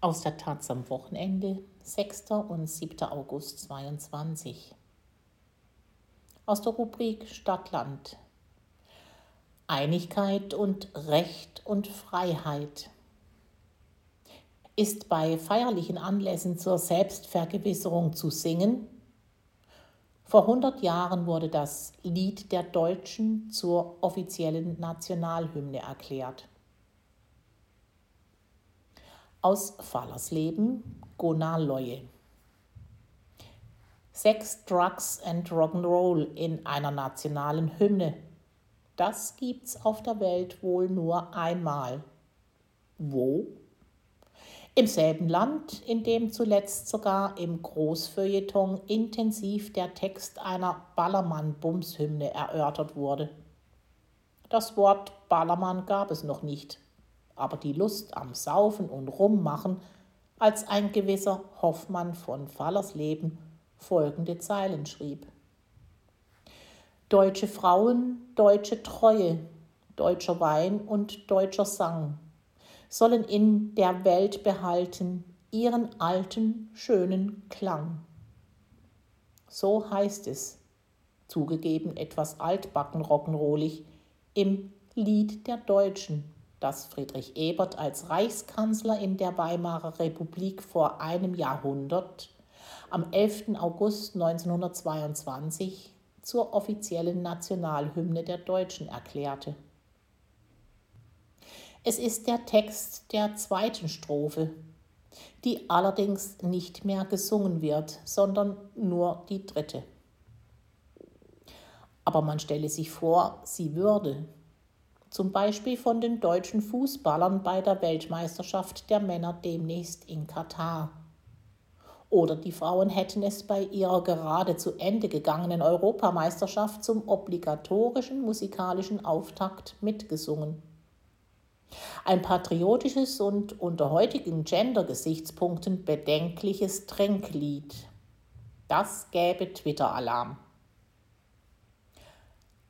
Aus der Taz am Wochenende, 6. und 7. August 22. Aus der Rubrik Stadtland. Einigkeit und Recht und Freiheit. Ist bei feierlichen Anlässen zur Selbstvergewisserung zu singen? Vor 100 Jahren wurde das Lied der Deutschen zur offiziellen Nationalhymne erklärt. Aus Fallersleben, Gunnar Leue. Sex, Drugs and Rock'n'Roll in einer nationalen Hymne. Das gibt's auf der Welt wohl nur einmal. Wo? Im selben Land, in dem zuletzt sogar im Großfeuilleton intensiv der Text einer Ballermann-Bumshymne erörtert wurde. Das Wort Ballermann gab es noch nicht aber die Lust am Saufen und Rummachen, als ein gewisser Hoffmann von Fallersleben folgende Zeilen schrieb. Deutsche Frauen, deutsche Treue, deutscher Wein und deutscher Sang sollen in der Welt behalten ihren alten, schönen Klang. So heißt es, zugegeben etwas altbacken rock'n'rollig, im Lied der Deutschen das Friedrich Ebert als Reichskanzler in der Weimarer Republik vor einem Jahrhundert am 11. August 1922 zur offiziellen Nationalhymne der Deutschen erklärte. Es ist der Text der zweiten Strophe, die allerdings nicht mehr gesungen wird, sondern nur die dritte. Aber man stelle sich vor, sie würde, zum Beispiel von den deutschen Fußballern bei der Weltmeisterschaft der Männer demnächst in Katar. Oder die Frauen hätten es bei ihrer gerade zu Ende gegangenen Europameisterschaft zum obligatorischen musikalischen Auftakt mitgesungen. Ein patriotisches und unter heutigen Gender-Gesichtspunkten bedenkliches Tränklied. Das gäbe Twitter-Alarm.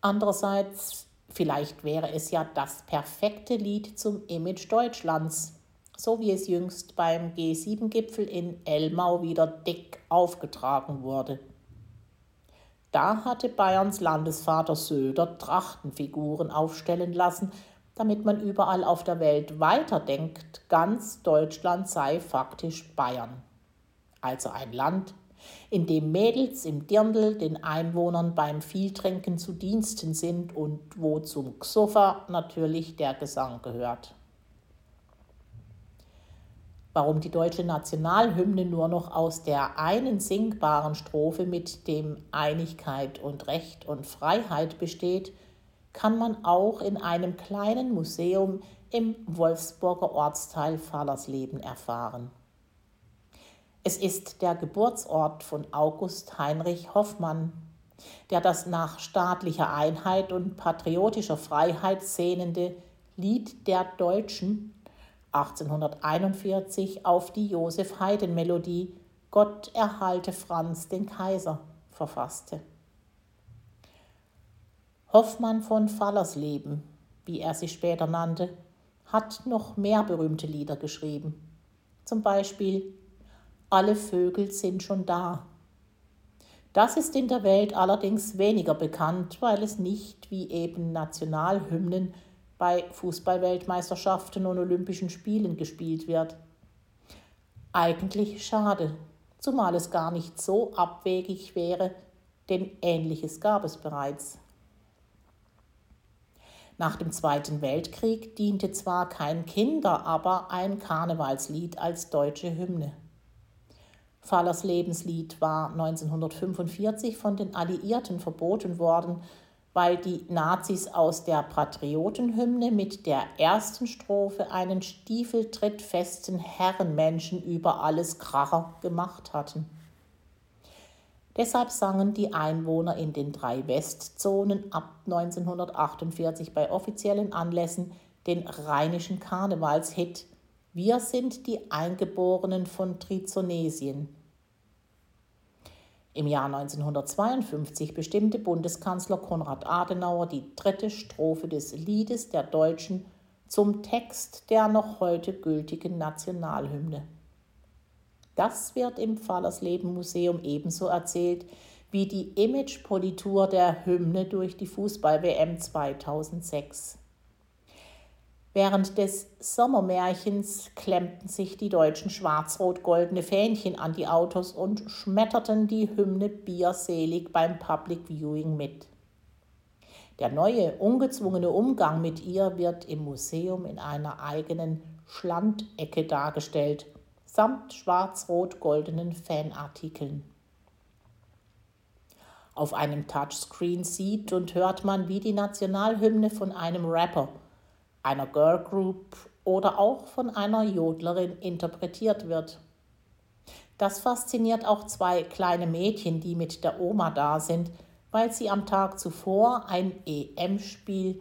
Andererseits Vielleicht wäre es ja das perfekte Lied zum Image Deutschlands, so wie es jüngst beim G7-Gipfel in Elmau wieder dick aufgetragen wurde. Da hatte Bayerns Landesvater Söder Trachtenfiguren aufstellen lassen, damit man überall auf der Welt weiterdenkt, ganz Deutschland sei faktisch Bayern. Also ein Land, in dem Mädels im Dirndl den Einwohnern beim Vieltränken zu Diensten sind und wo zum Xofa natürlich der Gesang gehört. Warum die deutsche Nationalhymne nur noch aus der einen singbaren Strophe mit dem Einigkeit und Recht und Freiheit besteht, kann man auch in einem kleinen Museum im Wolfsburger Ortsteil Fallersleben erfahren. Es ist der Geburtsort von August Heinrich Hoffmann, der das nach staatlicher Einheit und patriotischer Freiheit sehnende Lied der Deutschen 1841 auf die Josef Haydn Melodie Gott erhalte Franz den Kaiser verfasste. Hoffmann von Fallersleben, wie er sich später nannte, hat noch mehr berühmte Lieder geschrieben. Zum Beispiel alle Vögel sind schon da. Das ist in der Welt allerdings weniger bekannt, weil es nicht wie eben Nationalhymnen bei Fußballweltmeisterschaften und Olympischen Spielen gespielt wird. Eigentlich schade, zumal es gar nicht so abwegig wäre, denn ähnliches gab es bereits. Nach dem Zweiten Weltkrieg diente zwar kein Kinder, aber ein Karnevalslied als deutsche Hymne. Fahlers Lebenslied war 1945 von den Alliierten verboten worden, weil die Nazis aus der Patriotenhymne mit der ersten Strophe einen stiefeltrittfesten Herrenmenschen über alles Kracher gemacht hatten. Deshalb sangen die Einwohner in den drei Westzonen ab 1948 bei offiziellen Anlässen den rheinischen Karnevalshit wir sind die Eingeborenen von Trizonesien. Im Jahr 1952 bestimmte Bundeskanzler Konrad Adenauer die dritte Strophe des Liedes der Deutschen zum Text der noch heute gültigen Nationalhymne. Das wird im Fallersleben Museum ebenso erzählt wie die Imagepolitur der Hymne durch die Fußball-WM 2006. Während des Sommermärchens klemmten sich die Deutschen schwarz-rot-goldene Fähnchen an die Autos und schmetterten die Hymne bierselig beim Public Viewing mit. Der neue, ungezwungene Umgang mit ihr wird im Museum in einer eigenen Schlandecke dargestellt, samt schwarz-rot-goldenen Fanartikeln. Auf einem Touchscreen sieht und hört man, wie die Nationalhymne von einem Rapper, einer Girlgroup oder auch von einer Jodlerin interpretiert wird. Das fasziniert auch zwei kleine Mädchen, die mit der Oma da sind, weil sie am Tag zuvor ein EM-Spiel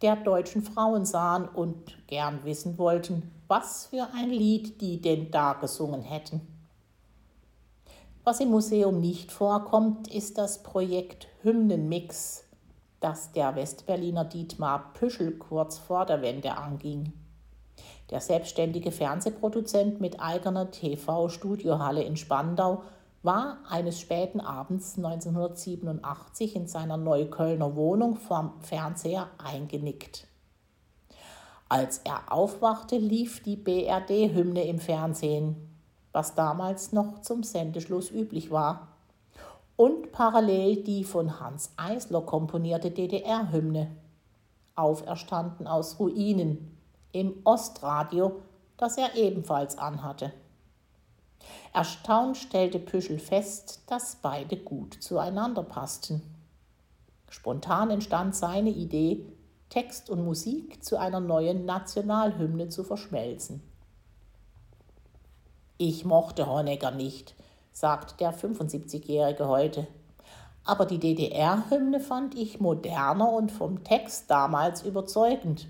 der deutschen Frauen sahen und gern wissen wollten, was für ein Lied die denn da gesungen hätten. Was im Museum nicht vorkommt, ist das Projekt Hymnenmix, das der Westberliner Dietmar Püschel kurz vor der Wende anging. Der selbstständige Fernsehproduzent mit eigener TV-Studiohalle in Spandau war eines späten Abends 1987 in seiner Neuköllner Wohnung vorm Fernseher eingenickt. Als er aufwachte, lief die BRD-Hymne im Fernsehen, was damals noch zum Sendeschluss üblich war, und parallel die von Hans Eisler komponierte DDR-Hymne, auferstanden aus Ruinen, im Ostradio, das er ebenfalls anhatte. Erstaunt stellte Püschel fest, dass beide gut zueinander passten. Spontan entstand seine Idee, Text und Musik zu einer neuen Nationalhymne zu verschmelzen. Ich mochte Honecker nicht, sagt der 75-Jährige heute. Aber die DDR-Hymne fand ich moderner und vom Text damals überzeugend,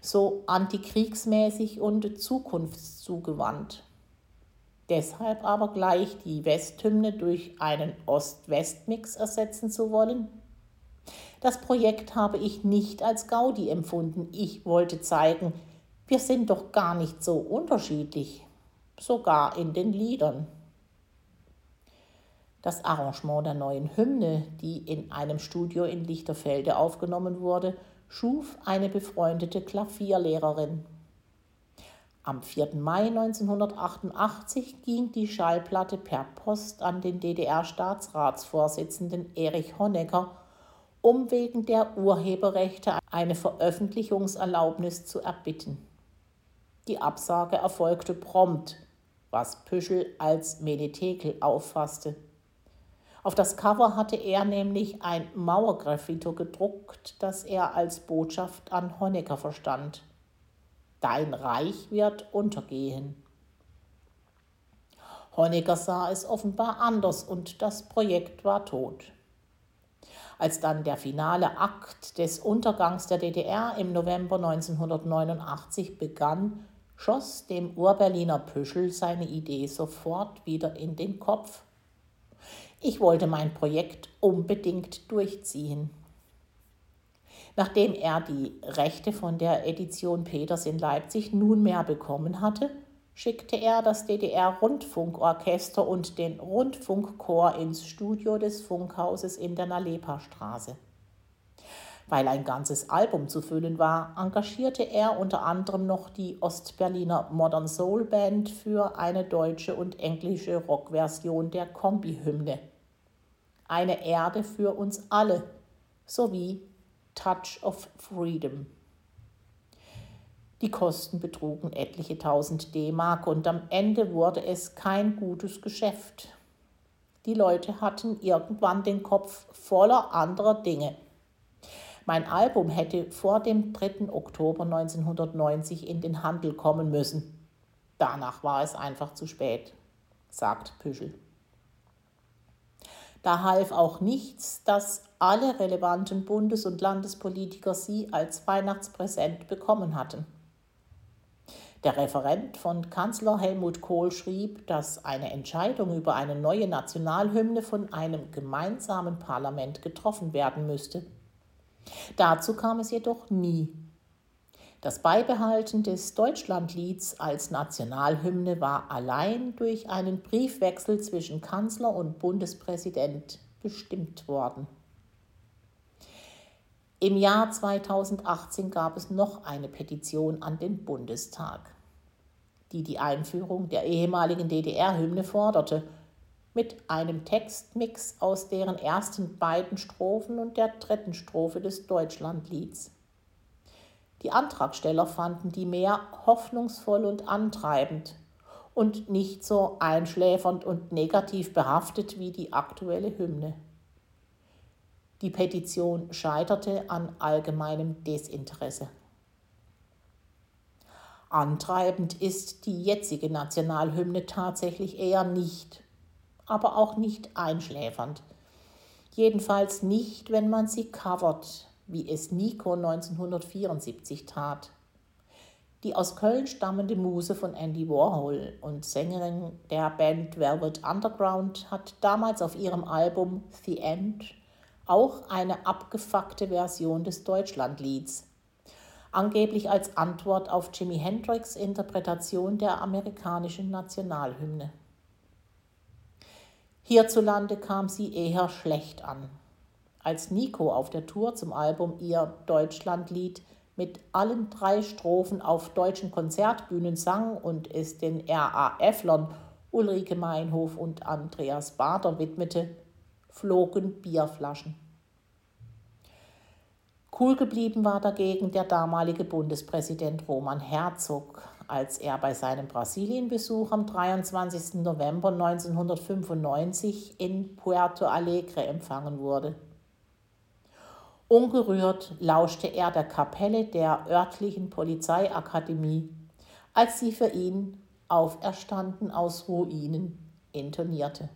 so antikriegsmäßig und zukunftszugewand. Deshalb aber gleich die Westhymne durch einen Ost-West-Mix ersetzen zu wollen? Das Projekt habe ich nicht als Gaudi empfunden. Ich wollte zeigen, wir sind doch gar nicht so unterschiedlich, sogar in den Liedern. Das Arrangement der neuen Hymne, die in einem Studio in Lichterfelde aufgenommen wurde, schuf eine befreundete Klavierlehrerin. Am 4. Mai 1988 ging die Schallplatte per Post an den DDR-Staatsratsvorsitzenden Erich Honecker, um wegen der Urheberrechte eine Veröffentlichungserlaubnis zu erbitten. Die Absage erfolgte prompt, was Püschel als Menetekel auffasste. Auf das Cover hatte er nämlich ein Mauergraffito gedruckt, das er als Botschaft an Honecker verstand. Dein Reich wird untergehen. Honecker sah es offenbar anders und das Projekt war tot. Als dann der finale Akt des Untergangs der DDR im November 1989 begann, schoss dem Urberliner Püschel seine Idee sofort wieder in den Kopf. Ich wollte mein Projekt unbedingt durchziehen. Nachdem er die Rechte von der Edition Peters in Leipzig nunmehr bekommen hatte, schickte er das DDR-Rundfunkorchester und den Rundfunkchor ins Studio des Funkhauses in der Nalepa-Straße. Weil ein ganzes Album zu füllen war, engagierte er unter anderem noch die Ostberliner Modern Soul Band für eine deutsche und englische Rockversion der Kombi-Hymne. Eine Erde für uns alle sowie Touch of Freedom. Die Kosten betrugen etliche tausend D-Mark und am Ende wurde es kein gutes Geschäft. Die Leute hatten irgendwann den Kopf voller anderer Dinge. Mein Album hätte vor dem 3. Oktober 1990 in den Handel kommen müssen. Danach war es einfach zu spät, sagt Püschel. Da half auch nichts, dass alle relevanten Bundes- und Landespolitiker sie als Weihnachtspräsent bekommen hatten. Der Referent von Kanzler Helmut Kohl schrieb, dass eine Entscheidung über eine neue Nationalhymne von einem gemeinsamen Parlament getroffen werden müsste. Dazu kam es jedoch nie. Das Beibehalten des Deutschlandlieds als Nationalhymne war allein durch einen Briefwechsel zwischen Kanzler und Bundespräsident bestimmt worden. Im Jahr 2018 gab es noch eine Petition an den Bundestag, die die Einführung der ehemaligen DDR-Hymne forderte, mit einem Textmix aus deren ersten beiden Strophen und der dritten Strophe des Deutschlandlieds. Die Antragsteller fanden die mehr hoffnungsvoll und antreibend und nicht so einschläfernd und negativ behaftet wie die aktuelle Hymne. Die Petition scheiterte an allgemeinem Desinteresse. Antreibend ist die jetzige Nationalhymne tatsächlich eher nicht, aber auch nicht einschläfernd. Jedenfalls nicht, wenn man sie covert, wie es Nico 1974 tat. Die aus Köln stammende Muse von Andy Warhol und Sängerin der Band Velvet Underground hat damals auf ihrem Album The End auch eine abgefuckte Version des Deutschlandlieds, angeblich als Antwort auf Jimi Hendrix Interpretation der amerikanischen Nationalhymne. Hierzulande kam sie eher schlecht an als Nico auf der Tour zum Album ihr Deutschlandlied mit allen drei Strophen auf deutschen Konzertbühnen sang und es den RAF-Lern Ulrike Meinhof und Andreas Bader widmete, flogen Bierflaschen. Cool geblieben war dagegen der damalige Bundespräsident Roman Herzog, als er bei seinem Brasilienbesuch am 23. November 1995 in Puerto Alegre empfangen wurde. Ungerührt lauschte er der Kapelle der örtlichen Polizeiakademie, als sie für ihn Auferstanden aus Ruinen intonierte.